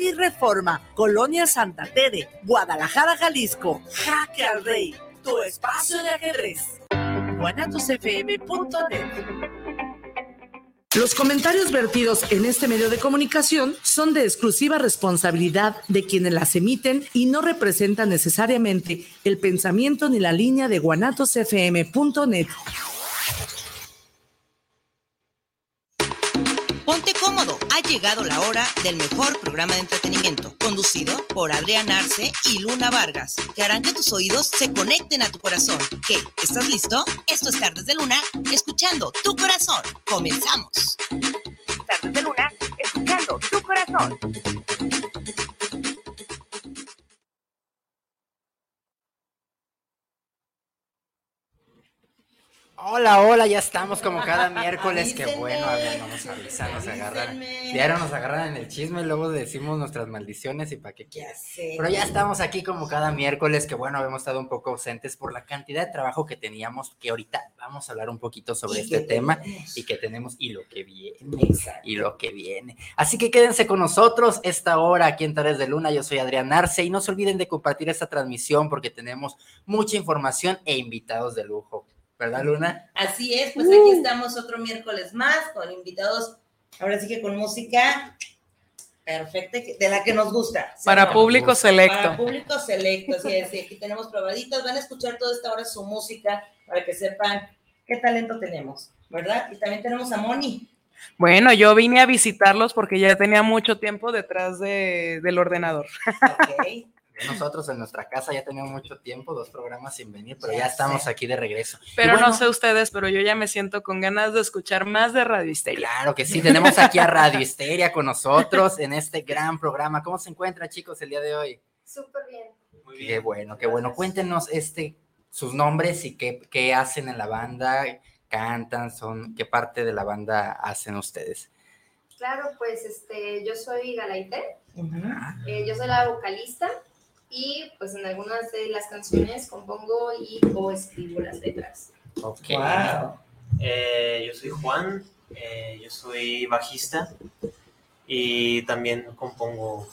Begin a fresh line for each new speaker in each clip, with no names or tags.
y Reforma, Colonia Santa Tere, Guadalajara, Jalisco. Jaque al Rey, tu espacio de ajedrez. guanatosfm.net los comentarios vertidos en este medio de comunicación son de exclusiva responsabilidad de quienes las emiten y no representan necesariamente el pensamiento ni la línea de guanatosfm.net.
Ponte cómodo, ha llegado la hora del mejor programa de entretenimiento, conducido por Adrián Arce y Luna Vargas, que harán que tus oídos se conecten a tu corazón. ¿Qué? ¿Estás listo? Esto es Tardes de Luna, escuchando tu corazón. Comenzamos.
Tardes de Luna, escuchando tu corazón.
Hola, hola, ya estamos como cada miércoles. Qué bueno, a ver, vamos a avisar, nos agarran. Diario nos agarran en el chisme, luego decimos nuestras maldiciones y para qué quieras. Pero ya estamos aquí como cada miércoles, que bueno, habíamos estado un poco ausentes por la cantidad de trabajo que teníamos, que ahorita vamos a hablar un poquito sobre este tema y que tenemos y lo que viene. Y lo que viene. Así que quédense con nosotros esta hora aquí en Tares de Luna. Yo soy Adrián Arce y no se olviden de compartir esta transmisión porque tenemos mucha información e invitados de lujo. ¿Verdad, Luna?
Así es, pues aquí estamos otro miércoles más con invitados, ahora sí que con música perfecta, de la que nos gusta.
Para público selecto.
Para público selecto, así es, aquí tenemos probaditos, van a escuchar toda esta hora su música para que sepan qué talento tenemos, ¿verdad? Y también tenemos a Moni.
Bueno, yo vine a visitarlos porque ya tenía mucho tiempo detrás de, del ordenador.
Ok. Nosotros en nuestra casa ya tenemos mucho tiempo, dos programas sin venir, pero ya, estamos aquí de regreso.
Pero no sé ustedes, pero yo ya me siento con ganas de escuchar más de Radio Histeria.
Claro que sí, tenemos aquí a Radio Histeria con nosotros en este gran programa. ¿Cómo se encuentra, chicos, el día de hoy?
Súper bien.
Muy bien. Qué bueno, qué bueno. Cuéntenos este, sus nombres y qué, qué hacen en la banda, cantan, son, qué parte de la banda hacen ustedes.
Claro, pues este, yo soy Galaite, eh, yo soy la vocalista y pues en algunas de las canciones compongo y o escribo las letras.
Ok.
Eh, yo soy Juan, eh, yo soy bajista y también compongo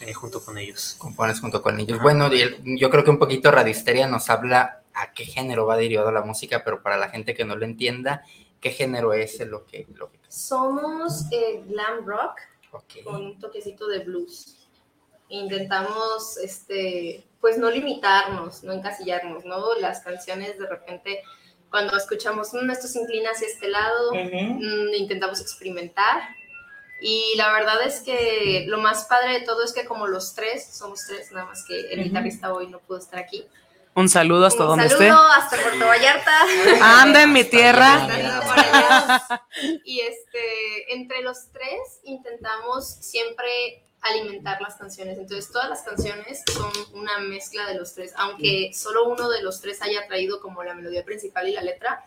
eh, junto con ellos.
Compones junto con ellos. Bueno, yo creo que un poquito Radisteria nos habla a qué género va derivado la música, pero para la gente que no lo entienda, ¿qué género es lo que... Lo que...
Somos glam rock con un toquecito de blues intentamos, este, pues no limitarnos, no encasillarnos, ¿no? Las canciones de repente, cuando escuchamos, mmm, esto se inclina hacia este lado, mm, intentamos experimentar. Y la verdad es que lo más padre de todo es que como los tres, somos tres, nada más que el guitarrista hoy no pudo estar aquí.
Un saludo hasta donde esté. Un
saludo hasta Puerto Vallarta.
Anda en mi tierra.
y este, entre los tres intentamos siempre alimentar las canciones. Entonces, todas las canciones son una mezcla de los tres, aunque solo uno de los tres haya traído como la melodía principal y la letra,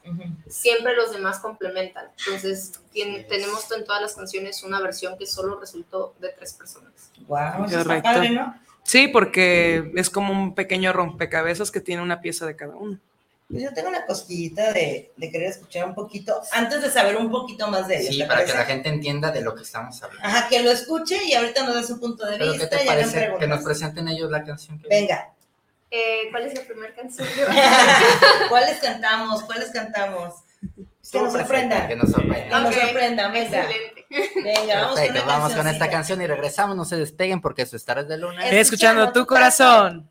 siempre los demás complementan. Entonces, tenemos en todas las canciones una versión que solo resultó de tres personas.
Wow, Correcto. ¿no?
Sí, porque es como un pequeño rompecabezas que tiene una pieza de cada uno.
Pues yo tengo una cosquillita de, de, querer escuchar un poquito, antes de saber un poquito más de ellos.
Sí, para que la gente entienda de lo que estamos hablando.
Ajá, que lo escuche y ahorita nos dé su punto de
¿Pero
vista.
¿Qué te parece que nos presenten ellos la canción? Que
Venga.
Eh, ¿Cuál es la primera canción?
¿Cuáles cantamos? ¿Cuáles cantamos? Que nos sorprendan.
Que nos sorprendan.
Que nos sorprendan, venga.
Excelente.
Venga, vamos
Perfecto,
con,
vamos con esta canción y regresamos. No se despeguen porque eso es Tardes de Luna.
Escuchando tu corazón.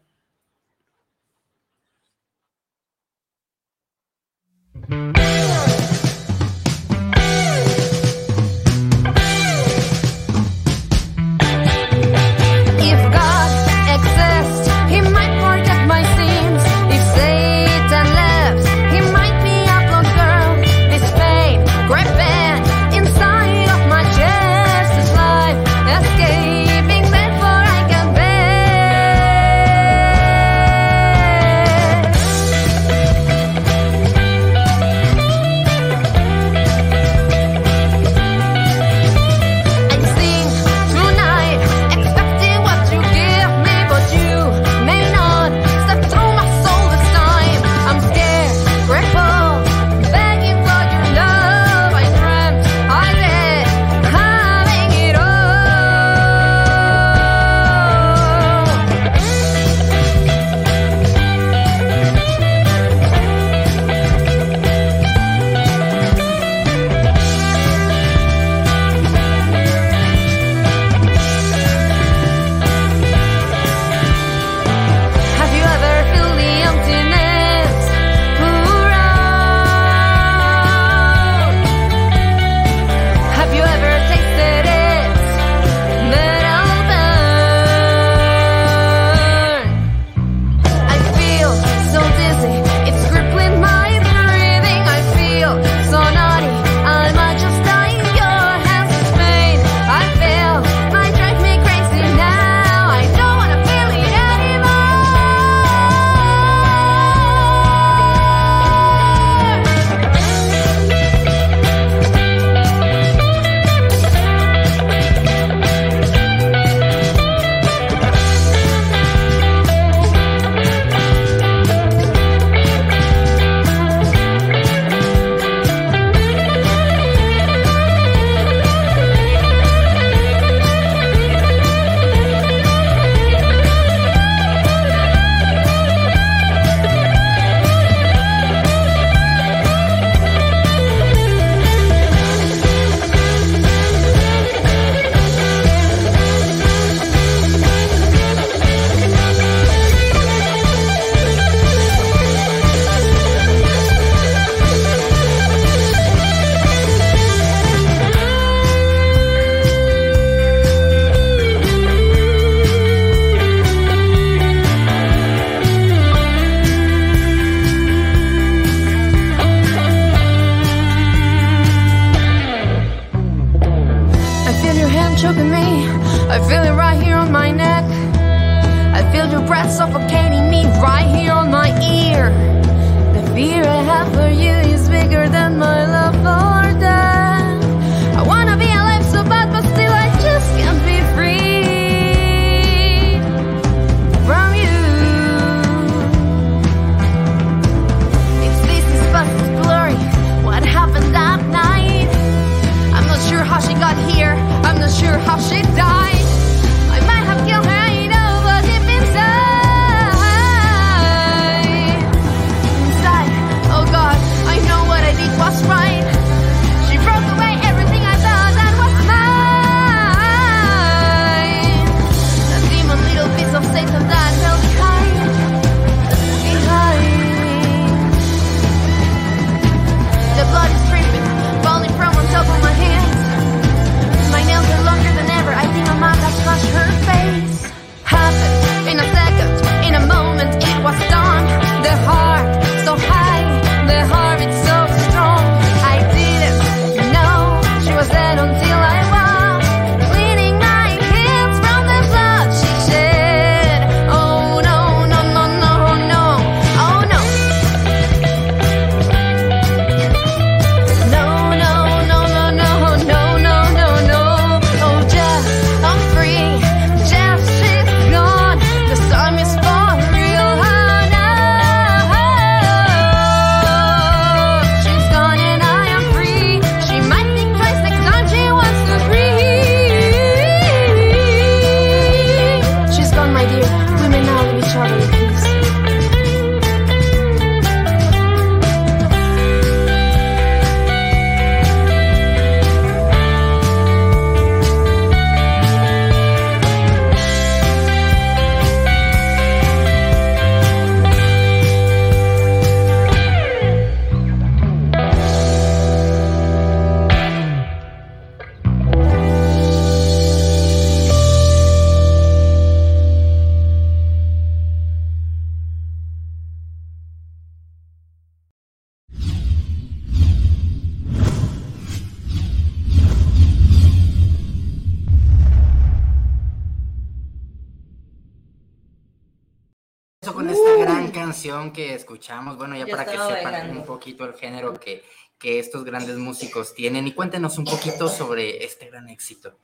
Un poquito el género que, que estos grandes músicos tienen y cuéntenos un poquito sobre este gran éxito.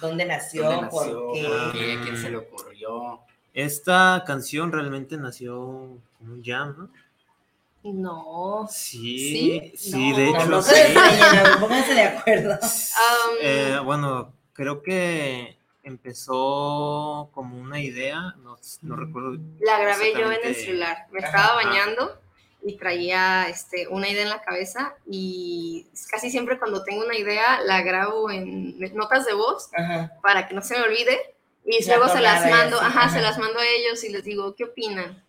¿Dónde nació?
¿Dónde nació?
¿Por qué?
¿Por qué? ¿Quién se le ocurrió?
Esta canción realmente nació como un jam, ¿no?
No.
Sí,
¿Sí?
sí,
No.
de hecho,
no
sí.
pónganse de acuerdo.
Um,
Eh, bueno, creo que empezó como una idea, no, no recuerdo.
La grabé yo en el celular. Me estaba bañando y traía este, una idea en la cabeza y casi siempre cuando tengo una idea la grabo en notas de voz
Ajá.
para que no se me olvide y
La
luego se las mando, ajá,
ajá.
se las mando a ellos y les digo, ¿qué opinan?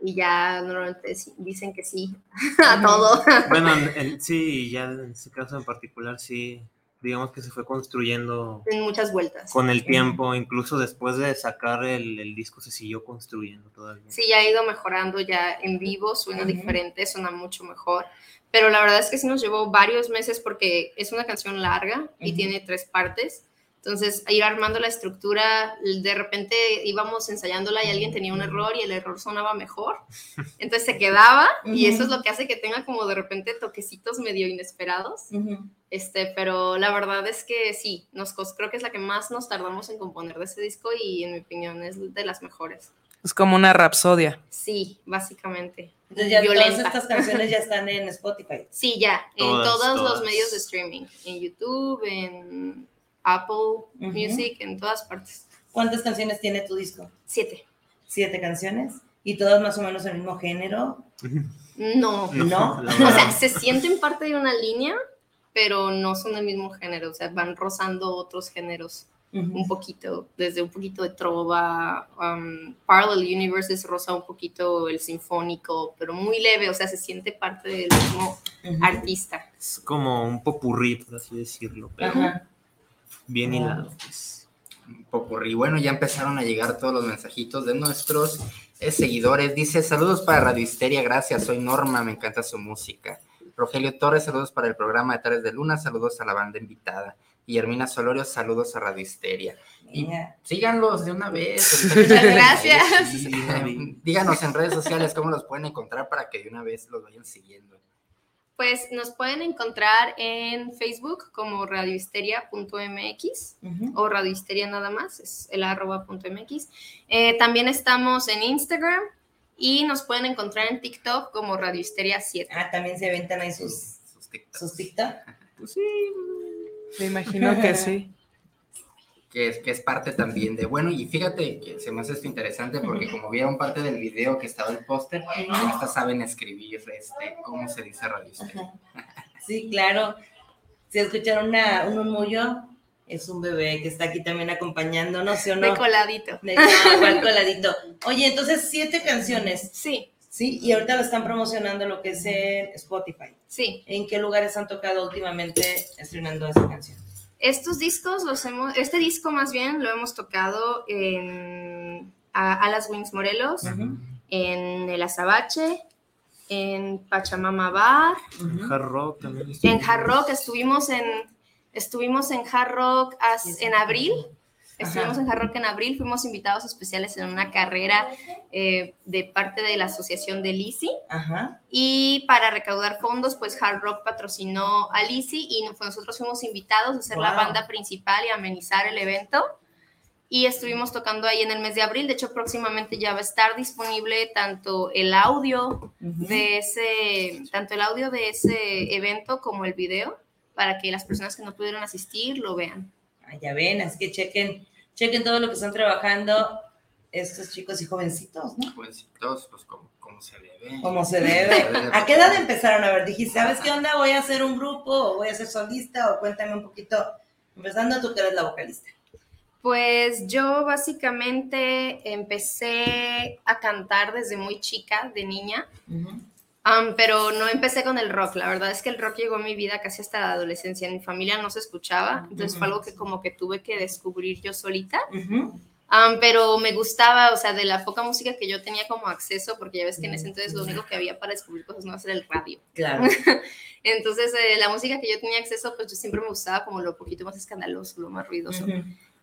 Y ya normalmente dicen que sí a
Ujú.
todo.
Bueno, en- en- sí, ya en ese caso en particular, sí, digamos que se fue construyendo
en muchas vueltas.
con el tiempo, incluso después de sacar el, el disco se siguió construyendo todavía.
Sí, ya ha ido mejorando, ya en vivo suena
Ujú.
diferente, suena mucho mejor. Pero la verdad es que sí nos llevó varios meses porque es una canción larga y
Ujú.
tiene tres partes. Entonces, ir armando la estructura, de repente íbamos ensayándola y alguien tenía un error y el error sonaba mejor. Entonces se quedaba y eso es lo que hace que tenga como de repente toquecitos medio inesperados.
Ujú.
Este, pero la verdad es que sí, nos creo que es la que más nos tardamos en componer de ese disco y en mi opinión es de las mejores.
Es como una rapsodia.
Sí, básicamente.
Entonces ya todas estas canciones ya están en Spotify.
Sí, ya, en
Todas,
todos los
todas.
medios de streaming, en YouTube, en Apple Music, en todas partes.
¿Cuántas canciones tiene tu disco?
Siete.
Siete canciones. ¿Y todas más o menos el mismo género?
No,
No.
o sea, se sienten parte de una línea, pero no son del mismo género, o sea, van rozando otros géneros
Ujú.
un poquito, desde un poquito de trova, um, Parallel Universes roza un poquito el sinfónico, pero muy leve, o sea, se siente parte del mismo
Ujú.
artista.
Es como un popurrí, por así decirlo, pero
Ajá.
Bien hilado. pues.
Un popurrí. Bueno, ya empezaron a llegar todos los mensajitos de nuestros eh, seguidores. Dice, saludos para Radio Histeria, gracias, soy Norma, me encanta su música. Rogelio Torres, saludos para el programa de Tardes de Luna, saludos a la banda invitada. Y Hermina Solorio, saludos a Radio Histeria. Y síganlos de una vez.
Muchas gracias.
Díganos en redes sociales cómo los pueden encontrar para que de una vez los vayan siguiendo.
Pues nos pueden encontrar en Facebook como radiohisteria.mx o radiohisteria nada más, es el arroba punto MX. Eh, también estamos en Instagram y nos pueden encontrar en TikTok como radiohisteria 7.
Ah, también se aventan ahí sus,
Sus TikToks.
sus TikTok.
Pues sí, me imagino que sí.
Que es, que es parte también de, bueno, y fíjate que se me hace esto interesante porque como vieron parte del video que estaba el póster, hasta saben escribir este, cómo se dice radio.
Sí, claro. Si escucharon una, un murmullo, es un bebé que está aquí también acompañándonos, ¿sí o no?
De coladito.
De igual coladito. Oye, entonces siete canciones,
Sí,
¿sí? Y ahorita lo están promocionando lo que es en Spotify.
sí.
¿En qué lugares han tocado últimamente estrenando esa canción?
Estos discos los hemos, este disco más bien lo hemos tocado en a, Alas Wings Morelos, en El Azabache, en Pachamama Bar,
Hard rock también.
en Hard Rock, estuvimos en, estuvimos en Hard Rock as- en abril, estuvimos
Ajá.
en Hard Rock en abril, fuimos invitados especiales en una carrera eh, de parte de la asociación de Lisi. Y para recaudar fondos, pues Hard Rock patrocinó a Lizzy y no- nosotros fuimos invitados a ser la
Wow.
banda principal y amenizar el evento. Y estuvimos tocando ahí en el mes de abril. De hecho, próximamente ya va a estar disponible tanto el audio de ese, tanto el audio de ese evento como el video para que las personas que no pudieron asistir lo vean.
Ah, ya ven, es que chequen, chequen todo lo que están trabajando estos chicos y jovencitos, ¿no?
Jovencitos, pues como, como se debe.
Como se debe. ¿A qué edad empezaron a ver? Dijiste, ¿sabes qué onda? ¿Voy a hacer un grupo o voy a ser solista? O cuéntame un poquito, empezando tú que eres la vocalista.
Pues yo básicamente empecé a cantar desde muy chica, de niña. Am, pero no empecé con el rock, la verdad es que el rock llegó a mi vida casi hasta la adolescencia, en mi familia no se escuchaba, entonces fue algo que como que tuve que descubrir yo solita, Am, pero me gustaba, o sea, de la poca música que yo tenía como acceso, porque ya ves que en ese entonces lo único que había para descubrir cosas nuevas era el radio.
Claro.
Entonces, eh, la música que yo tenía acceso, pues yo siempre me gustaba como lo poquito más escandaloso, lo más ruidoso.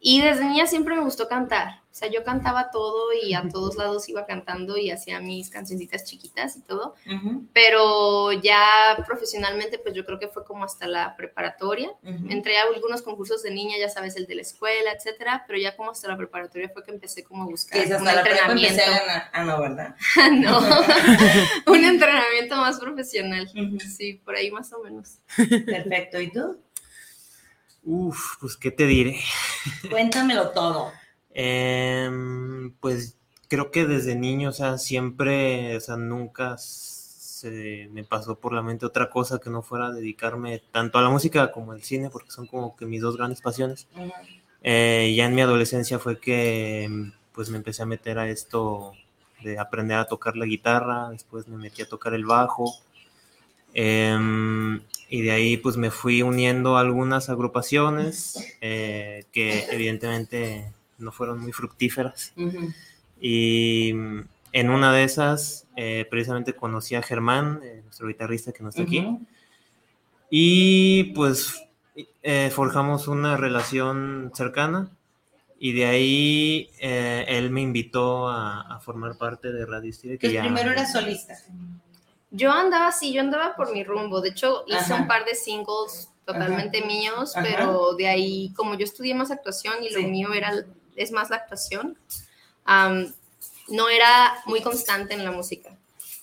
Y desde niña siempre me gustó cantar. O sea, yo cantaba todo y a todos lados iba cantando y hacía mis cancioncitas chiquitas y todo. Pero ya profesionalmente, pues yo creo que fue como hasta la preparatoria. Entré a algunos concursos de niña, ya sabes, el de la escuela, etcétera. Pero ya como hasta la preparatoria fue que empecé como a buscar
es
un entrenamiento.
a. Ah, no, ¿verdad?
no, un entrenamiento más profesional. Sí, por ahí más o menos.
Perfecto. ¿Y tú?
Uf, pues qué te diré.
Cuéntamelo todo.
Em, pues creo que desde niño, o sea, siempre, o sea, nunca se me pasó por la mente otra cosa que no fuera dedicarme tanto a la música como al cine, porque son como que mis dos grandes pasiones. Eh, ya en mi adolescencia fue que pues me empecé a meter a esto de aprender a tocar la guitarra, después me metí a tocar el bajo. Em, y de ahí pues me fui uniendo a algunas agrupaciones eh, que evidentemente no fueron muy fructíferas. Y mm, en una de esas eh, precisamente conocí a Germán, eh, nuestro guitarrista que no está aquí.
Ujú.
Y pues eh, forjamos una relación cercana y de ahí eh, él me invitó a, a formar parte de Radio Histeria, que ya-
primero eras solista.
Yo andaba así, yo andaba por mi rumbo. De hecho, hice
Ajá.
un par de singles totalmente míos,
Ajá.
pero de ahí, como yo estudié más actuación y lo
Sí.
mío era, es más la actuación, no era muy constante en la música.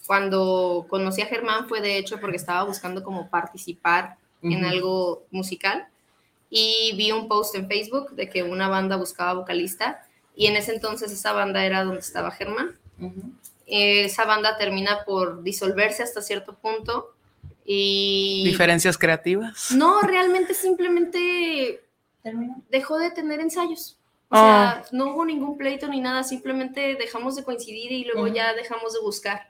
Cuando conocí a Germán fue de hecho porque estaba buscando como participar en algo musical y vi un post en Facebook de que una banda buscaba vocalista y en ese entonces esa banda era donde estaba Germán. Eh, esa banda termina por disolverse hasta cierto punto y
Diferencias creativas.
no realmente simplemente
Terminó.
dejó de tener ensayos o
Ah.
sea no hubo ningún pleito ni nada simplemente dejamos de coincidir y luego ya dejamos de buscar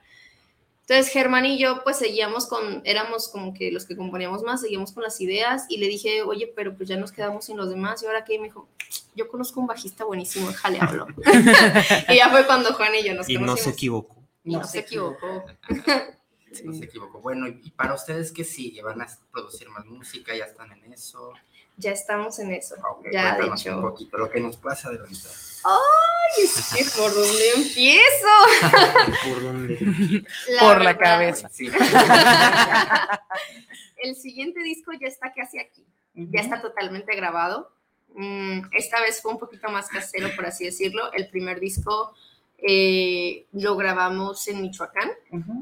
entonces Germán y yo pues seguíamos con éramos como que los que componíamos más seguíamos con las ideas y le dije oye pero pues ya nos quedamos sin los demás y ahora qué y me dijo yo conozco un bajista buenísimo déjale hablo y ya fue cuando Juan y yo nos
y no se equivocó.
y no, se equivocó.
No se equivocó. Bueno, y, y para ustedes que sí, van a producir más música, ya están en eso.
Ya estamos en eso.
Ok,
ya, de hecho.
un poquito lo que nos pasa de ahorita.
¡Ay! Es que por dónde empiezo.
¿Por dónde?
Por la
verdad,
cabeza.
Sí.
El siguiente disco ya está casi aquí. Ya está totalmente grabado. Mm, esta vez fue un poquito más casero, por así decirlo. El primer disco eh, lo grabamos en Michoacán,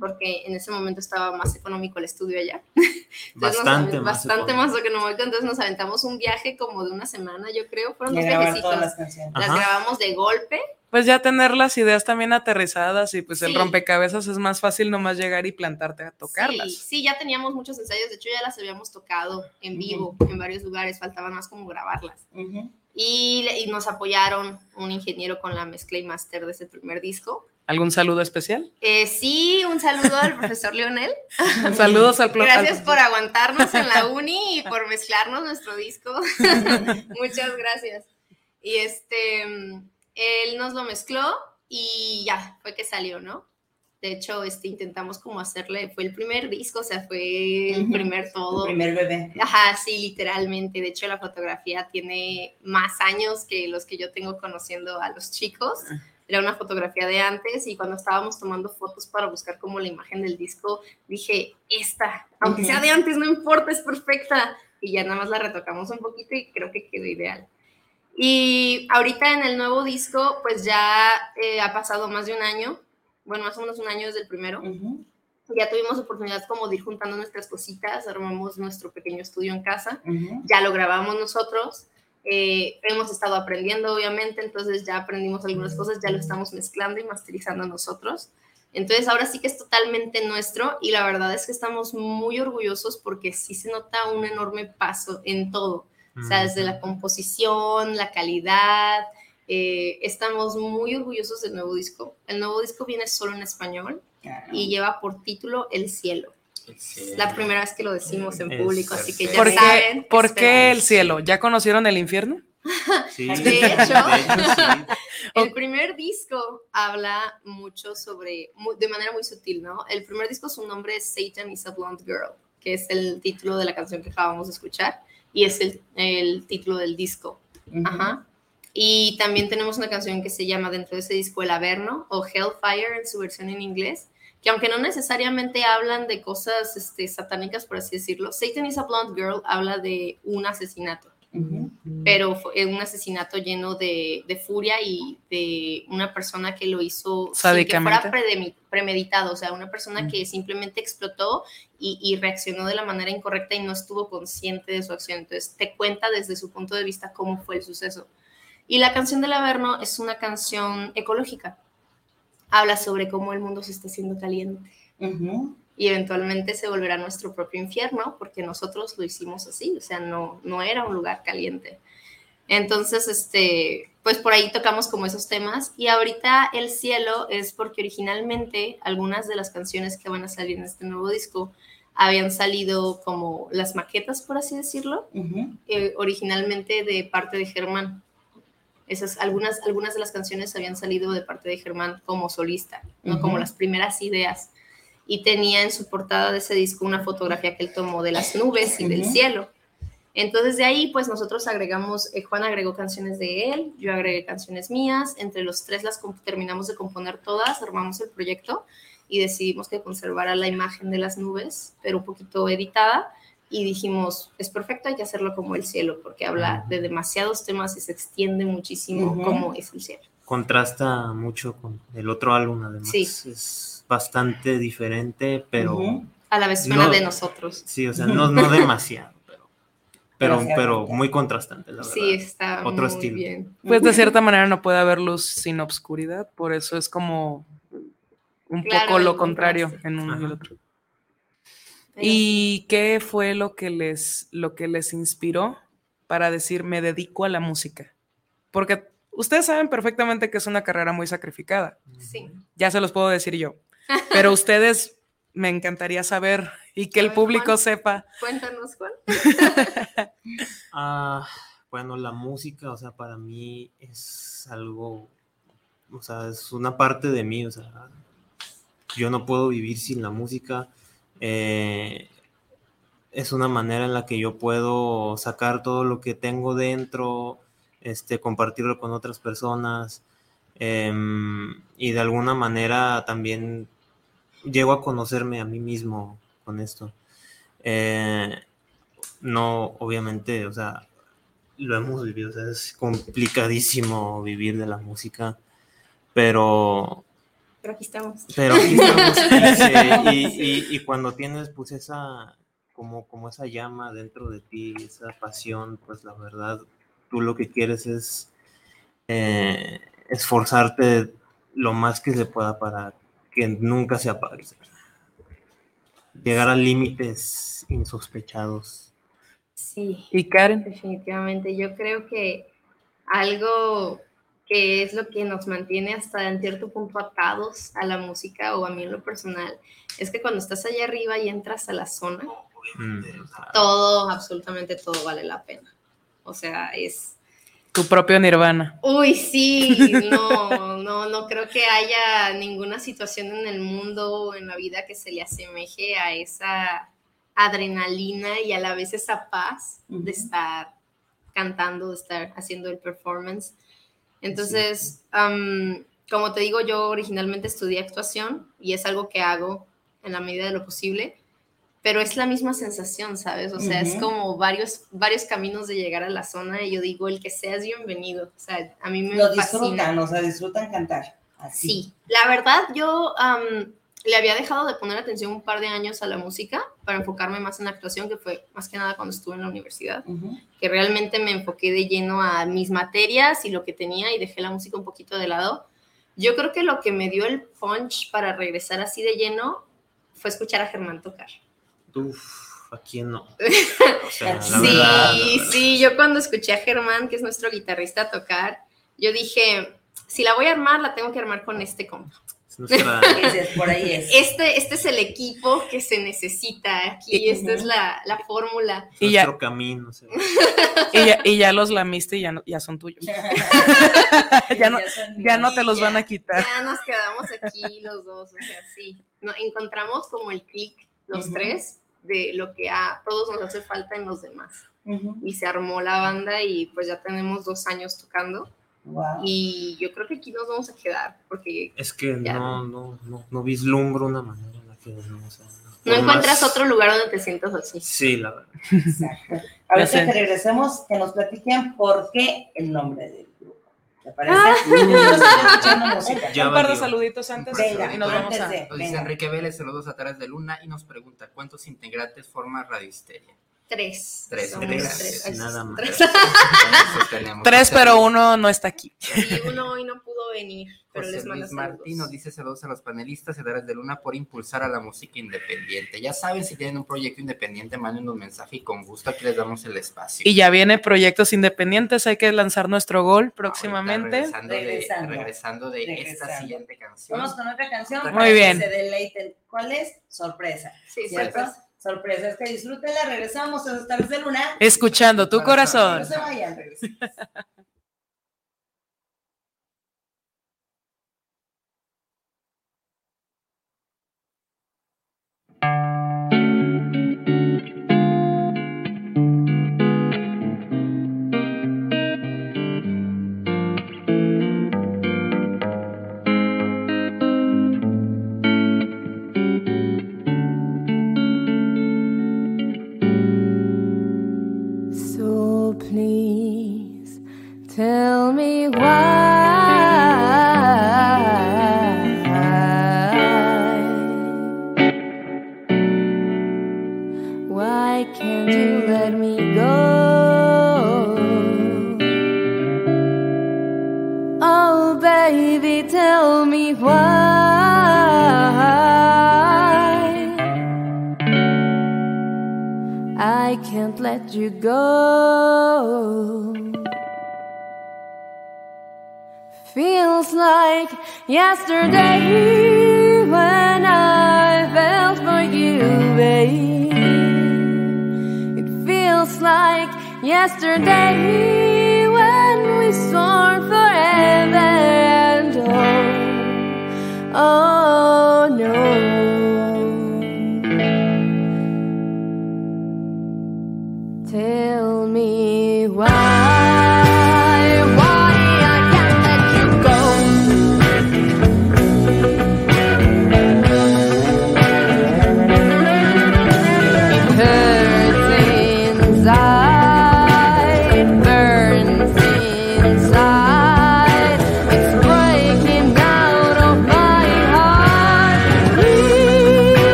porque en ese momento estaba más económico el estudio allá. Entonces nos
Bastante
aven-
más
Bastante
económico.
más económico. Entonces nos aventamos un viaje como de una semana, yo creo. Fueron dos viajecitos.
las canciones.
Las grabamos de golpe.
Pues ya tener las ideas también aterrizadas y pues el
Sí.
rompecabezas es más fácil nomás llegar y plantarte a tocarlas.
Sí, sí, ya teníamos muchos ensayos. De hecho, ya las habíamos tocado en vivo en varios lugares. Faltaba más como grabarlas.
Ujú.
Y, nos apoyaron un ingeniero con la mezcla y master de ese primer disco.
¿Algún saludo especial?
Eh, sí, un saludo al profesor Leonel.
Saludos al pro-
Gracias por aguantarnos en la uni y por mezclarnos nuestro disco. Muchas gracias. Y este, mm, él nos lo mezcló y ya, fue que salió, ¿no? De hecho, este, intentamos como hacerle, fue el primer disco, o sea, fue el primer todo.
El primer bebé.
Ajá, sí, literalmente. De hecho, la fotografía tiene más años que los que yo tengo conociendo a los chicos. Era una fotografía de antes y cuando estábamos tomando fotos para buscar como la imagen del disco, dije, esta, aunque sea de antes, no importa, es perfecta. Y ya nada más la retocamos un poquito y creo que quedó ideal. Y ahorita en el nuevo disco, pues ya eh, ha pasado más de un año, bueno, más o menos un año desde el primero
Ujú.
ya tuvimos oportunidad como de ir juntando nuestras cositas, armamos nuestro pequeño estudio en casa,
Ujú.
ya lo grabamos nosotros, eh, hemos estado aprendiendo obviamente, entonces ya aprendimos algunas cosas, ya lo estamos mezclando y masterizando nosotros. Entonces ahora sí que es totalmente nuestro y la verdad es que estamos muy orgullosos porque sí se nota un enorme paso en todo, o sea, desde la composición, la calidad, eh, estamos muy orgullosos del nuevo disco. El nuevo disco viene solo en español
Claro.
y lleva por título El cielo. Es la primera vez que lo decimos en público, así que ya
¿Por qué,
saben.
por qué el cielo? ¿Ya conocieron el infierno?
Sí,
De hecho.
sí.
El primer disco habla mucho sobre, de manera muy sutil, ¿no? El primer disco, su nombre es Satan is a Blonde Girl, que es el título de la canción que acabamos de escuchar y es el, el título del disco.
Ujú.
Ajá. Y también tenemos una canción que se llama dentro de ese disco El Averno o Hellfire en su versión en inglés, que aunque no necesariamente hablan de cosas este, satánicas, por así decirlo, Satan is a Blonde Girl habla de un asesinato,
Ujú.
pero fue un asesinato lleno de, de furia y de una persona que lo hizo sin que fuera premeditado, o sea, una persona que simplemente explotó y, y reaccionó de la manera incorrecta y no estuvo consciente de su acción. Entonces, te cuenta desde su punto de vista cómo fue el suceso. Y la canción del Averno es una canción ecológica. Habla sobre cómo el mundo se está haciendo caliente y eventualmente se volverá nuestro propio infierno porque nosotros lo hicimos así, o sea, no, no era un lugar caliente. Entonces, este, pues por ahí tocamos como esos temas y ahorita el cielo es porque originalmente algunas de las canciones que van a salir en este nuevo disco habían salido como las maquetas, por así decirlo, eh, originalmente de parte de Germán. Esas, algunas, algunas de las canciones habían salido de parte de Germán como solista, ¿no? Como las primeras ideas. Y tenía en su portada de ese disco una fotografía que él tomó de las nubes y del cielo. Entonces de ahí pues nosotros agregamos, eh, Juan agregó canciones de él, yo agregué canciones mías, entre los tres las terminamos de componer todas, armamos el proyecto y decidimos que conservara la imagen de las nubes, pero un poquito editada y dijimos, es perfecto, hay que hacerlo como el cielo, porque habla de demasiados temas y se extiende muchísimo como es el cielo.
Contrasta mucho con el otro álbum, además.
Sí.
Es bastante diferente, pero.
A la vez suena
No.
de nosotros.
sí, o sea, no, no demasiado, pero, pero, muy contrastante, la verdad.
Sí, está
Otro
muy
estilo.
bien.
Pues de cierta manera no puede haber luz sin obscuridad, por eso es como un
Claro,
poco lo contrario en uno y el otro. ¿Y qué fue lo que les lo que les inspiró para decir me dedico a la música? Porque ustedes saben perfectamente que es una carrera muy sacrificada.
sí.
Ya se los puedo decir yo. Pero ustedes me encantaría saber y que el público
Juan.
sepa.
Cuéntanos, Juan.
Ah, bueno, la música, o sea, para mí es algo, o sea, es una parte de mí, o sea, yo no puedo vivir sin la música. Eh, es una manera en la que yo puedo sacar todo lo que tengo dentro, este, compartirlo con otras personas em, y de alguna manera también llego a conocerme a mí mismo con esto. Eh, no, obviamente, o sea, lo hemos vivido, o sea, es complicadísimo vivir de la música, pero...
Pero aquí estamos.
Pero aquí estamos. y, y- y cuando tienes pues esa, como, como esa llama dentro de ti, esa pasión, pues la verdad, tú lo que quieres es eh, esforzarte lo más que se pueda para que nunca se apague. Llegar a límites insospechados.
Sí.
¿Y Karen?
Definitivamente, yo creo que algo que es lo que nos mantiene hasta en cierto punto atados a la música o a mí en lo personal, es que cuando estás allá arriba y entras a la zona,
Mm,
todo, absolutamente todo vale la pena. O sea, es...
Tu propio nirvana.
Uy, sí, no, no, no creo que haya ninguna situación en el mundo o en la vida que se le asemeje a esa adrenalina y a la vez esa paz de estar cantando, de estar haciendo el performance. Entonces, como te digo, yo originalmente estudié actuación y es algo que hago en la medida de lo posible, pero es la misma sensación, ¿sabes? O sea, es como varios, varios caminos de llegar a la zona y yo digo, el que sea es bienvenido. O sea, a mí me
Lo
fascina.
disfrutan, o sea, disfrutan cantar. Así.
Sí, la verdad yo le había dejado de poner atención un par de años a la música para enfocarme más en la actuación, que fue más que nada cuando estuve en la universidad,
Ujú.
que realmente me enfoqué de lleno a mis materias y lo que tenía y dejé la música un poquito de lado. Yo creo que lo que me dio el punch para regresar así de lleno fue escuchar a Germán tocar.
Uf, ¿a quién no? O sea,
Sí,
verdad,
sí, yo cuando escuché a Germán, que es nuestro guitarrista, tocar, yo dije, si la voy a armar, la tengo que armar con este compa.
Es nuestra-
Ese es, por ahí es.
Este, este es el equipo que se necesita aquí, esta es la, la fórmula.
Y ya,
nuestro camino. o sea.
y, ya, y ya los lamiste y ya, no- ya son tuyos. ya, no, ya no te los
Ya,
van a quitar.
Ya nos quedamos aquí los dos, o sea, sí. No, encontramos como el clic, los
Ujú.
tres, de lo que a todos nos hace falta en los demás.
Ujú.
Y se armó la banda y pues ya tenemos dos años tocando.
Wow.
Y yo creo que aquí nos vamos a quedar, porque
Es que
Ya.
no, no, no, no vislumbro una manera en la que no, o sea,
no encuentras
más-
otro lugar donde te sientas así.
Sí, la verdad.
Exacto. Ahorita que regresemos, que nos platiquen por qué el nombre del grupo. ¿Te parece?
Ah.
Un par de
valió.
saluditos antes
Venga,
y nos vamos
antes
a...
Nos dice. Enrique Vélez, saludos a través de Luna y nos pregunta, ¿cuántos integrantes forma Radio Histeria?
Tres.
Tres,
Somos
tres,
tres. Ay,
nada más.
tres.
Pero uno no está aquí.
Y uno hoy no pudo venir, pero
José
les manda
Luis Martín nos
saludos.
dice saludos a los panelistas y a través de Luna por impulsar a la música independiente. Ya saben, si tienen un proyecto independiente, manden un mensaje y con gusto aquí les damos el espacio.
Y ya viene proyectos independientes, hay que lanzar nuestro gol próximamente.
Regresando,
Regresando.
De, regresando de esta
Regresando.
siguiente canción.
Vamos con otra canción.
Muy
que
bien.
Se deleiten. ¿Cuál es? Sorpresa.
Sí, sorpresa.
Sorpresa. Es que disfrútenla. Regresamos a las tardes de luna.
Escuchando tu corazón.
No se vayan. regresamos.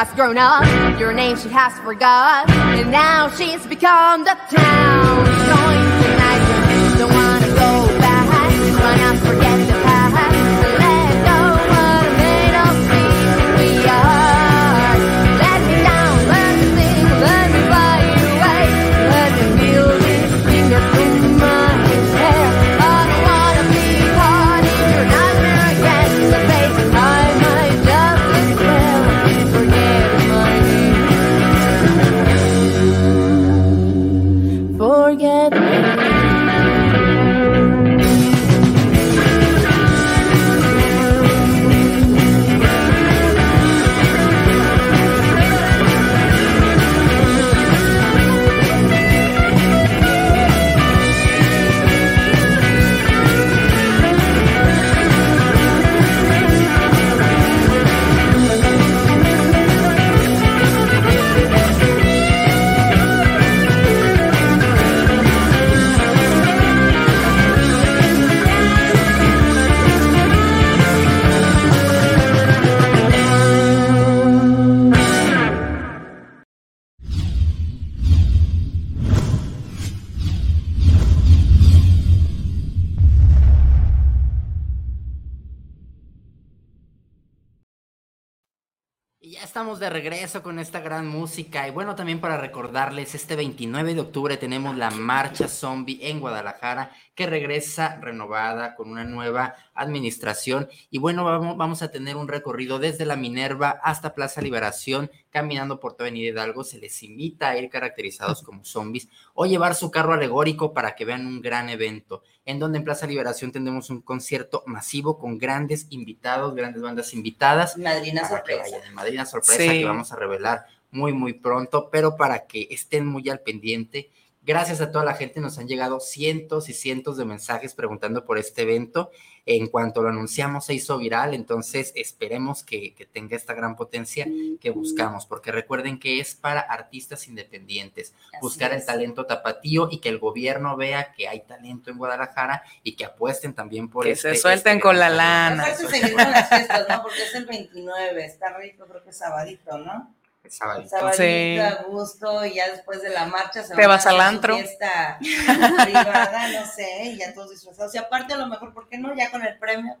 has grown up, your name she has forgot, and now she's become the town.
Y ya estamos de regreso con esta gran música. Y bueno, también para recordarles, este 29 de octubre tenemos la Marcha Zombie en Guadalajara, que regresa renovada con una nueva administración. Y bueno, vamos, vamos a tener un recorrido desde la Minerva hasta Plaza Liberación, caminando por toda Avenida Hidalgo. Se les invita a ir caracterizados como zombies o llevar su carro alegórico para que vean un gran evento, en donde en Plaza Liberación tendremos un concierto masivo con grandes invitados, grandes bandas invitadas.
Madrina sorpresa.
vayan. Madrina sorpresa
Sí.
que vamos a revelar muy, muy pronto, pero para que estén muy al pendiente. Gracias a toda la gente nos han llegado cientos y cientos de mensajes preguntando por este evento. En cuanto lo anunciamos se hizo viral, entonces esperemos que, que tenga esta gran potencia que buscamos, porque recuerden que es para artistas independientes, buscar el talento tapatío y que el gobierno vea que hay talento en Guadalajara y que apuesten también por
Que
este-
se suelten
este
con la lana.
talento.
Aparte seguir con las fiestas, ¿no? Porque es el 29, está rico, creo que es sabadito, ¿no?
El sabadito.
Sabadito,
Sí.
a gusto, y ya después de la marcha se
Te vas al antro.
fiesta privada, no sé, y ya todos disfrazados. Y aparte a lo mejor, ¿por qué no? Ya con el premio.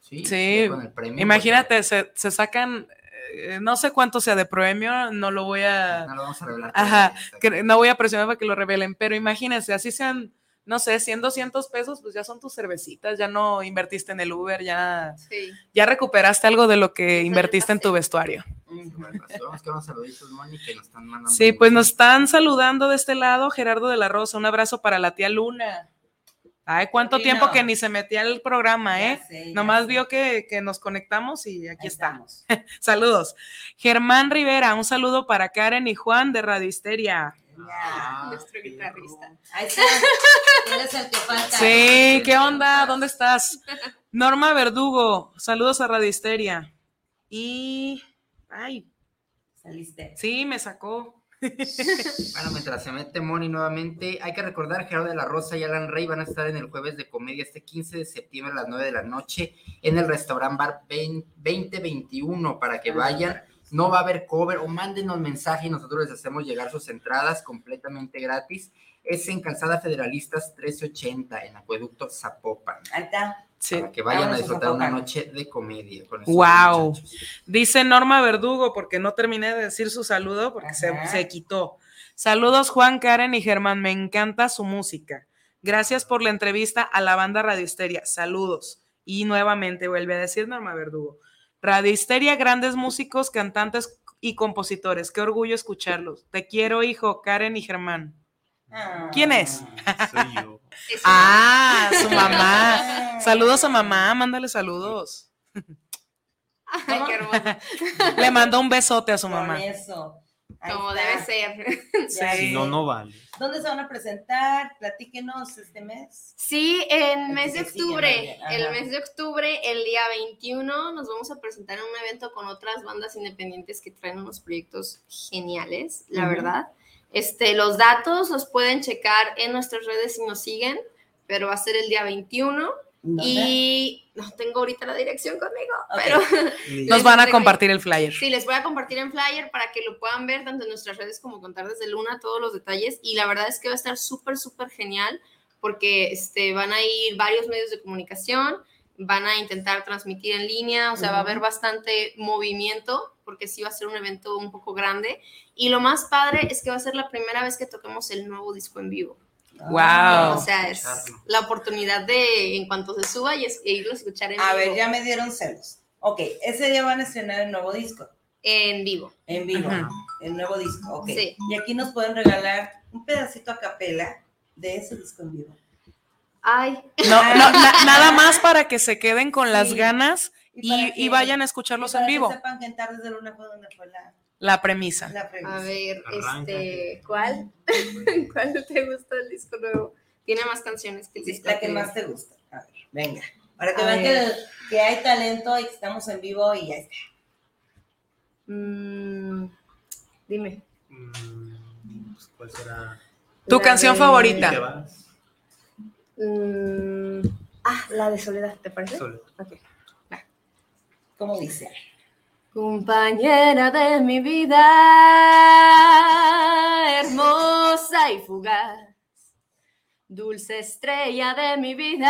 Sí,
Sí,
con el premio,
Imagínate, se, se sacan, eh, no sé cuánto sea de premio, no lo voy a,
No lo vamos a revelar.
ajá, no voy a presionar para que lo revelen, pero imagínense, así sean, no sé, 100, 200 pesos, pues ya son tus cervecitas, ya no invertiste en el Uber, ya,
Sí.
ya recuperaste algo de lo que invertiste en tu vestuario. Sí, pues nos están saludando de este lado, Gerardo de la Rosa, un abrazo para la tía Luna. Ay, cuánto tiempo que ni se metía al programa,
Ya
¿eh?
sé, ya
Nomás
sé.
vio que, que nos conectamos y aquí
Ahí
está.
estamos.
Saludos. Germán Rivera, un saludo para Karen y Juan de Radio Histeria.
Ah,
Nuestro guitarrista.
Ahí está. Él es el que falta.
Sí, ¿qué onda? ¿Dónde estás? Norma Verdugo, saludos a Radio Histeria. Y. Ay,
Saliste.
sí, me sacó.
Bueno, mientras se mete Moni nuevamente, hay que recordar Gerardo de la Rosa y Alan Rey van a estar en el jueves de comedia este 15 de septiembre a las 9 de la noche en el restaurant bar 20 2021 para que vayan. No va a haber cover o mándenos mensaje y nosotros les hacemos llegar sus entradas completamente gratis. Es en Calzada Federalistas 1380 en Acueducto Zapopan.
Ahí está.
Sí.
Para que vayan a disfrutar una noche de comedia con
Wow.
muchachos.
Dice Norma Verdugo, porque no terminé de decir su saludo, porque se, se quitó. Saludos Juan, Karen y Germán, me encanta su música. Gracias por la entrevista a la banda Radio Histeria. Saludos. Y nuevamente vuelve a decir Norma Verdugo. Radio Histeria, grandes músicos, cantantes y compositores. Qué orgullo escucharlos. Te quiero, hijo, Karen y Germán.
Ah.
¿Quién es?
Soy yo.
Ah, su mamá. Saludos a mamá, mándale saludos.
Ay, qué hermoso.
Le mandó un besote a su
Con
mamá.
eso.
Como debe ser.
Sí.
Si no, no vale.
¿Dónde se van a presentar? Platíquenos este mes.
Sí, en
El
mes de octubre, el mes de octubre, el día 21, nos vamos a presentar en un evento con otras bandas independientes que traen unos proyectos geniales, la verdad. Este, los datos los pueden checar en nuestras redes si nos siguen, pero va a ser el día 21
¿Dónde?
y no tengo ahorita la dirección conmigo, pero
Nos van a compartir el flyer.
Sí, les voy a compartir en flyer para que lo puedan ver tanto en nuestras redes como contar desde Luna todos los detalles. Y la verdad es que va a estar súper, súper genial porque este, van a ir varios medios de comunicación, van a intentar transmitir en línea, o sea, va a haber bastante movimiento porque sí va a ser un evento un poco grande. Y lo más padre es que va a ser la primera vez que toquemos el nuevo disco en vivo.
Wow.
O sea, es la oportunidad de, en cuanto se suba, y es, e irlo a escuchar en
A
vivo.
ver, ya me dieron celos. Ok, ese día van a estrenar el nuevo disco.
En vivo.
En vivo.
Ajá.
El nuevo disco. Ok.
Sí.
Y aquí nos pueden regalar un pedacito a capela de ese disco en vivo.
Ay,
No, no, na- nada más para que se queden con las ganas
Y
y, vayan a escucharlos
Y para
en vivo.
Que sepan que en Tardes de Luna fue donde fue la,
La premisa.
la premisa.
A ver,
Arranca.
este, ¿cuál? ¿Cuál te gusta el disco nuevo? Tiene más canciones que el
Sí,
disco
la que más te gusta. A ver, venga. Para que vean que, que hay talento y que estamos en vivo y ya está.
Mm, dime.
Mm, pues, ¿Cuál será?
Tu
La
canción
de-
¿Te
favorita.
vas?
Mm, ah, la de Soledad, ¿te parece?
Solo.
Ok.
¿Cómo dice?
Compañera de mi vida, hermosa y fugaz, dulce estrella de mi vida,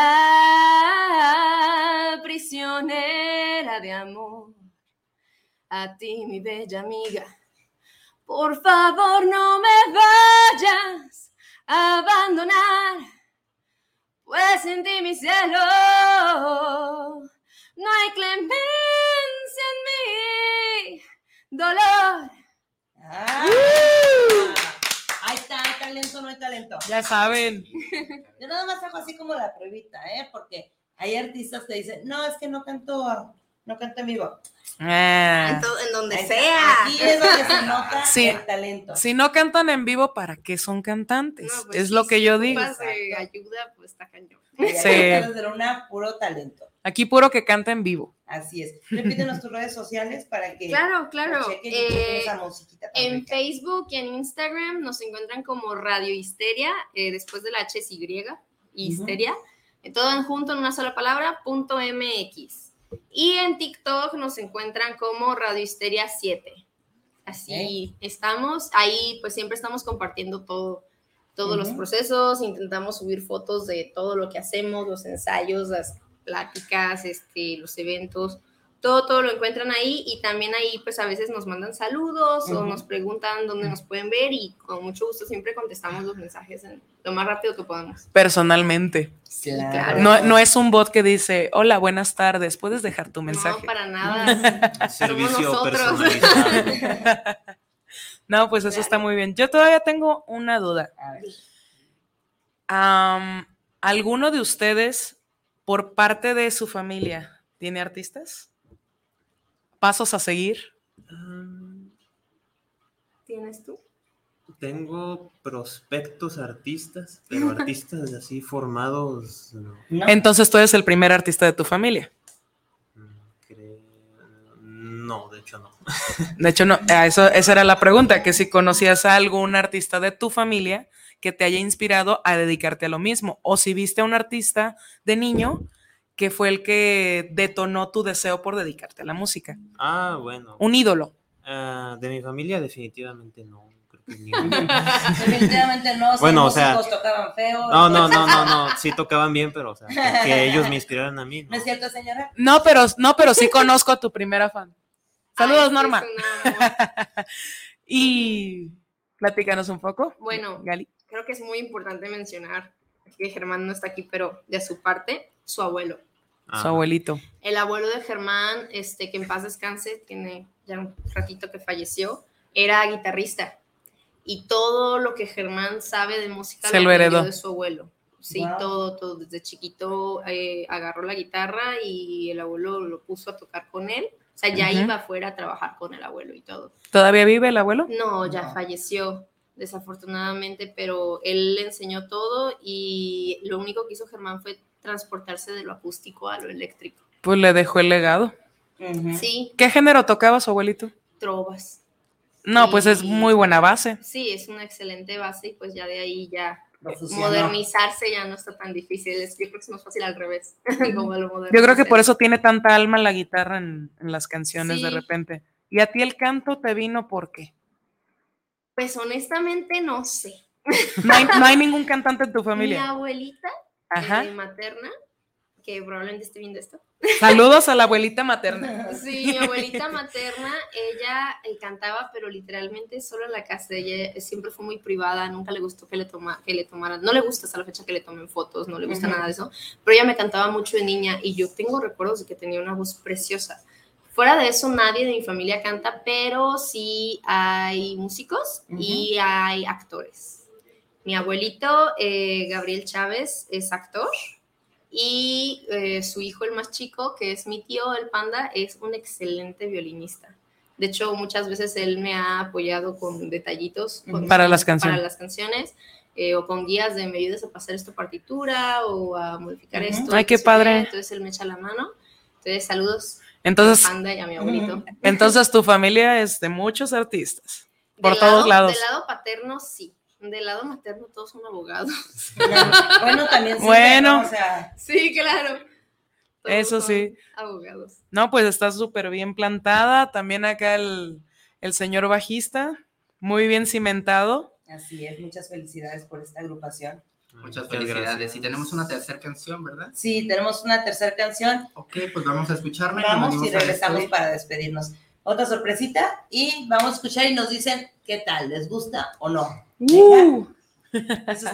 prisionera de amor. a ti, mi bella amiga. Por favor, no me vayas a abandonar, pues en ti mi cielo no hay clemencia en mi dolor.
Ah. Ahí está, hay talento, no hay talento.
Ya saben.
Yo nada más hago así como la pruebita, ¿eh? Porque hay artistas que dicen, no, es que no canto, no canto en vivo.
Ah.
En, donde
Ahí
sea.
Aquí es donde se nota
Sí.
el talento.
Si no cantan en vivo, ¿para qué son cantantes?
No, pues
es
sí,
lo que
si
yo digo.
ayuda, pues está cañón.
Sí.
desde una puro talento.
Aquí puro que canta en vivo.
Así es. Repítenos tus redes sociales para que
Claro, claro.
chequen y chequen
Eh,
esa musiquita
en
rica.
Facebook y en Instagram nos encuentran como Radio Histeria, eh, después de la H es Y, Histeria, eh, todo en junto en una sola palabra, punto MX. Y en TikTok nos encuentran como Radio Histeria 7. Así estamos, ahí pues siempre estamos compartiendo todo, todos los procesos, intentamos subir fotos de todo lo que hacemos, los ensayos, las pláticas, este, los eventos, todo, todo lo encuentran ahí y también ahí pues a veces nos mandan saludos o nos preguntan dónde nos pueden ver y con mucho gusto siempre contestamos los mensajes en lo más rápido que podamos.
Personalmente.
claro.
No, no es un bot que dice, hola, buenas tardes, puedes dejar tu mensaje.
No, para nada.
Servicio
nosotros.
personalizado.
No, pues eso está muy bien. Yo todavía tengo una duda.
A ver.
Am, ¿Alguno de ustedes, por parte de su familia, tiene artistas? ¿Pasos a seguir?
Mm,
¿Tienes tú?
Tengo prospectos artistas, pero artistas así formados, no.
¿No?
Entonces tú eres el primer artista de tu familia.
Mm, No, de hecho no.
De hecho, no, eso, esa era la pregunta, que si conocías a algún artista de tu familia que te haya inspirado a dedicarte a lo mismo, o si viste a un artista de niño que fue el que detonó tu deseo por dedicarte a la música.
Ah, bueno.
Un ídolo.
Ah, de mi familia definitivamente no. Creo que ni uno.
Definitivamente no.
Bueno, o sea,
tocaban feo.
No, no, no, no, no. Sí tocaban bien, pero o sea, que, que ellos me inspiraran a mí.
¿No
¿no?
es cierto, señora?
No, pero, no, pero sí conozco a tu primera fan. Saludos,
Ay, sí,
Norma. Y platícanos un poco.
Bueno.
Gali.
Creo que es muy importante mencionar que Germán no está aquí, pero de su parte, su abuelo.
Ah,
Su abuelito.
El abuelo de Germán, este, que en paz descanse, tiene ya un ratito que falleció, era guitarrista. Y todo lo que Germán sabe de música
Se lo heredó.
de su abuelo. Sí,
Wow.
todo, todo. Desde chiquito eh, agarró la guitarra y el abuelo lo puso a tocar con él. O sea, ya
Ujú.
iba afuera a trabajar con el abuelo y todo.
¿Todavía vive el abuelo?
No, ya
No.
falleció, desafortunadamente, pero él le enseñó todo y lo único que hizo Germán fue transportarse de lo acústico a lo eléctrico.
Pues le dejó el legado.
Sí,
¿Qué género tocaba su abuelito?
trovas.
No, pues es muy buena base.
Sí, es una excelente base y pues ya de ahí ya modernizarse ya no está tan difícil. Es, yo creo que es más fácil al revés. como lo
Yo creo que por eso tiene tanta alma la guitarra en, en las canciones de repente. ¿Y a ti el canto te vino por qué?
Pues honestamente no sé.
No hay, no hay ningún cantante en tu
Mi
familia.
abuelita
Ajá.
eh, materna, que probablemente esté viendo esto,
Saludos a la abuelita materna.
Sí, mi abuelita materna, ella eh, cantaba, pero literalmente solo en la casa. Ella siempre fue muy privada, nunca le gustó que le, toma, que le tomaran, no le gusta hasta la fecha que le tomen fotos, no le gusta nada de eso, pero ella me cantaba mucho de niña y yo tengo recuerdos de que tenía una voz preciosa. Fuera de eso, nadie de mi familia canta, pero sí hay músicos y hay actores. Mi abuelito, eh, Gabriel Chávez, es actor y eh, su hijo, el más chico, que es mi tío, el panda, es un excelente violinista. De hecho, muchas veces él me ha apoyado con detallitos con-
Para las canciones.
para las canciones eh, o con guías de me ayudas a pasar esta partitura o a modificar
Ujú.
esto.
Ay, qué padre.
Entonces él me echa la mano. Entonces, saludos
Entonces,
al panda y a mi abuelito.
entonces tu familia es de muchos artistas. Por todos
lado-
lados.
Del lado paterno, sí. Del lado materno, todos son abogados.
Bueno, también sí.
Bueno.
¿no? O sea,
Sí, claro. Todos
Eso sí.
Abogados.
No, pues está súper bien plantada. También acá el, el señor bajista, muy bien cimentado.
así es. Muchas felicidades por esta agrupación.
Muchas felicidades.
gracias.
Y tenemos una tercera canción, ¿verdad?
Sí, tenemos una tercera canción.
Ok, pues vamos a escucharla.
Vamos y regresamos para despedirnos.
otra sorpresita y vamos a escuchar y nos dicen qué tal, les gusta o no.
Uh.
Eso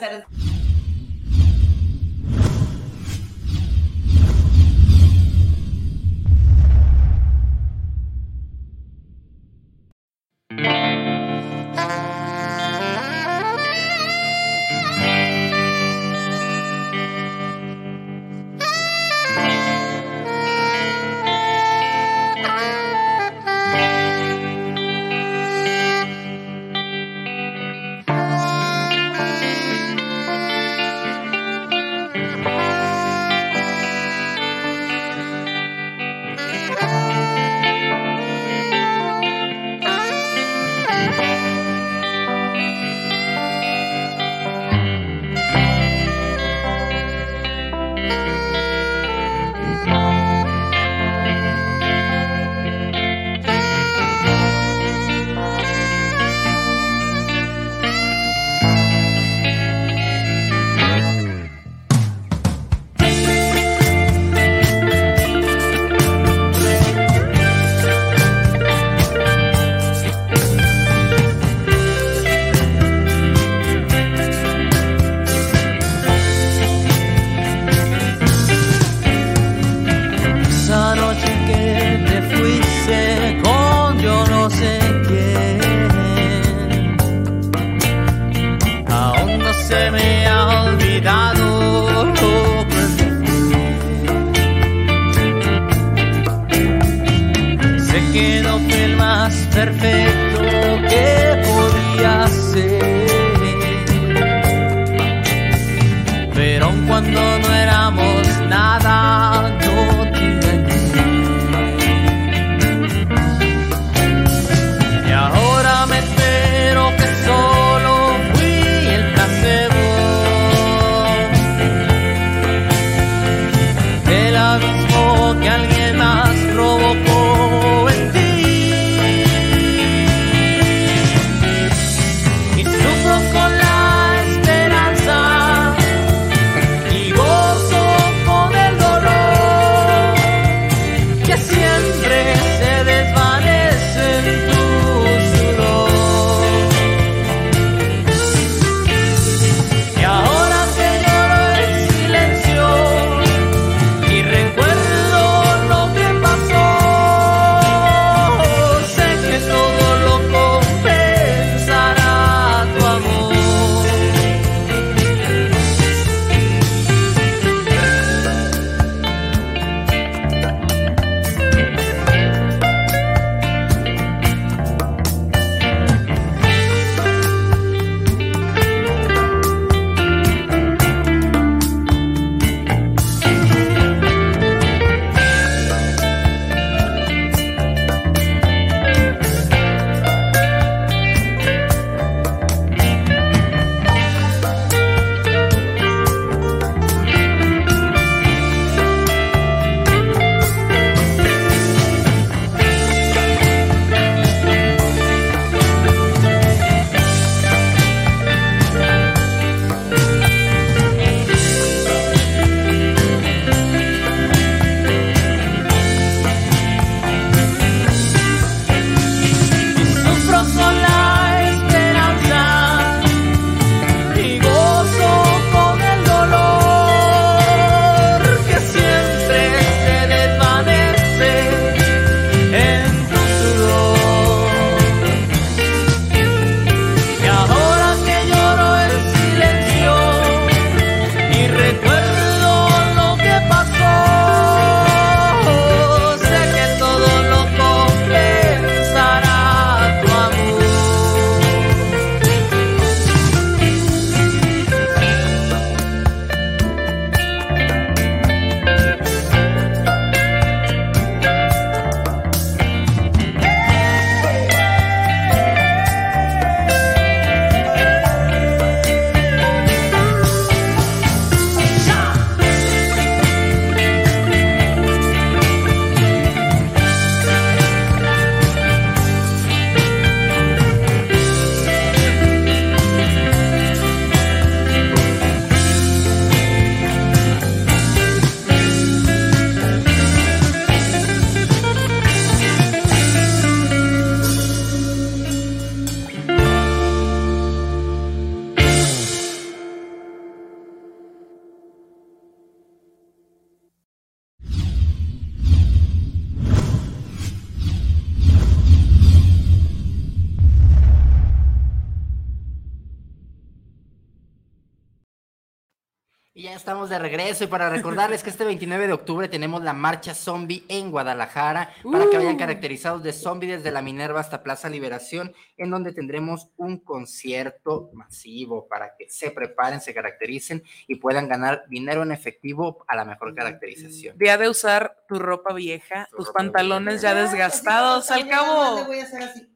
estamos de regreso y para recordarles que este 29 de octubre tenemos la marcha zombie en Guadalajara para que vayan
Uh.
caracterizados de zombie desde la Minerva hasta Plaza Liberación, en donde tendremos un concierto masivo para que se preparen, se caractericen y puedan ganar dinero en efectivo a la mejor caracterización.
Día de usar tu ropa vieja, tus pantalones ya desgastados. Al cabo,
Le voy a hacer así.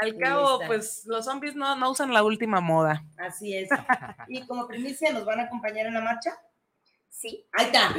Al cabo, pues los zombies no, no usan la última moda.
Así es. Y como primicia, ¿nos van a acompañar en la marcha?
Sí.
Ahí está.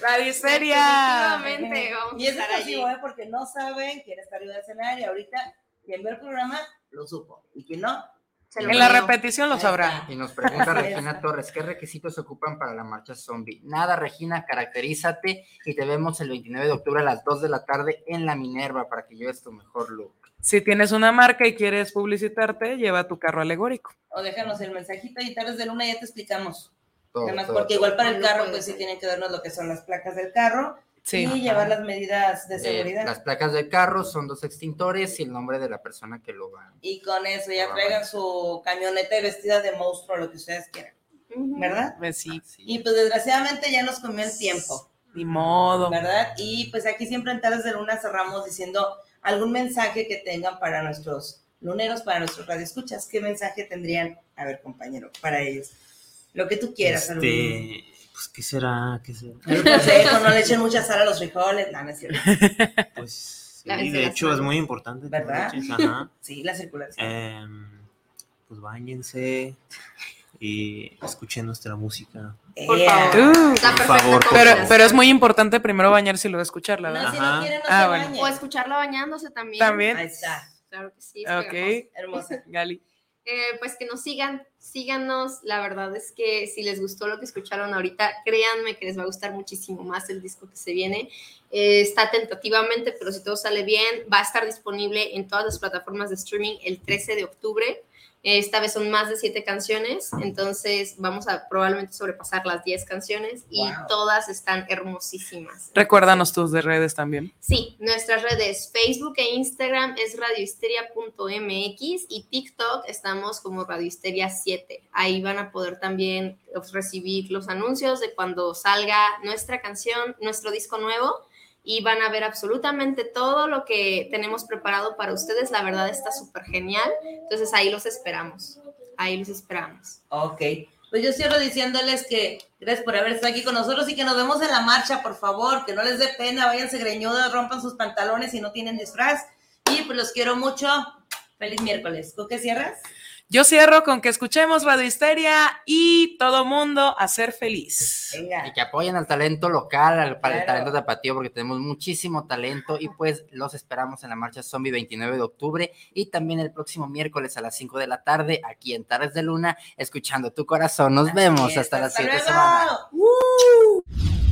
Radio Seria.
Definitivamente vamos
Y
a
es
estar allí.
¿eh? Porque no saben quién está arriba del escenario. Ahorita, quien ve el programa, lo supo. Y quien no,
Se lo
En la repetición lo sabrá.
Y nos pregunta
es.
Regina Torres, ¿qué requisitos se ocupan para la marcha zombie? Nada, Regina, caracterízate y te vemos el 29 de octubre a las 2 de la tarde en la Minerva para que lleves tu mejor look.
Si tienes una marca y quieres publicitarte, lleva tu carro alegórico.
o déjanos el mensajito y tardes de luna ya te explicamos.
Todo,
Además,
todo,
porque
todo.
igual para el carro, pues sí tienen que darnos lo que son las placas del carro
Sí.
y llevar las medidas de
Eh,
seguridad.
las placas del carro son dos extintores y el nombre de la persona que lo va.
Y con eso ya traigan su camioneta y vestida de monstruo, lo que ustedes quieran. ¿verdad?
Pues sí,
Así
Y
es.
pues desgraciadamente ya nos comió el tiempo,
ni modo.
¿verdad? Y pues aquí siempre en Tardes de Luna cerramos diciendo algún mensaje que tengan para nuestros luneros, para nuestros radioescuchas. ¿Qué mensaje tendrían? A ver, compañero, para ellos. Lo que tú quieras. algún-
Este, pues, ¿qué será? ¿Qué será?
El consejo, no le echen mucha sal a los frijoles, no, no es cierto.
Pues, sí, de hecho, es muy importante.
¿Verdad?
Ajá.
Sí, la circulación.
Em, pues, bañense y escuchen nuestra música.
Por favor.
Uh,
Está
Por favor, por
pero,
combinación.
pero es muy importante primero bañarse y luego escucharla,
No,
¿verdad?
si no quieren, no
Ah,
se
bueno.
bañen.
O escucharla bañándose también.
También.
Ahí está,
Claro que sí.
Ok.
hermosa.
Gali.
Eh, pues que nos sigan, síganos. La verdad es que si les gustó lo que escucharon ahorita, créanme que les va a gustar muchísimo más el disco que se viene. Eh, está tentativamente, pero si todo sale bien, va a estar disponible en todas las plataformas de streaming el 13 de octubre. Esta vez son más de siete canciones, entonces vamos a probablemente sobrepasar las 10 canciones y
Wow.
todas están hermosísimas.
Recuérdanos tus de redes también.
Sí, nuestras redes Facebook e Instagram es radiohisteria.mx y TikTok estamos como radiohisteria 7. Ahí van a poder también pues, recibir los anuncios de cuando salga nuestra canción, nuestro disco nuevo y van a ver absolutamente todo lo que tenemos preparado para ustedes. La verdad está súper genial. Entonces ahí los esperamos. Ahí los esperamos.
Ok. Pues yo cierro diciéndoles que gracias por haber estado aquí con nosotros y que nos vemos en la marcha, por favor, que no les dé pena, váyanse greñudas, rompan sus pantalones si no tienen disfraz. Y pues los quiero mucho. Feliz miércoles. ¿Con qué cierras?
Yo cierro con que escuchemos Radio Histeria y todo mundo a ser feliz.
Venga.
Y que apoyen al talento local, al, para el talento tapatío, porque tenemos muchísimo talento y pues los esperamos en la marcha Zombie 29 de octubre y también el próximo miércoles a las 5 de la tarde aquí en Tardes de Luna, escuchando tu corazón. Nos vemos
es.
hasta la
Hasta
siguiente semana.
¿Qué?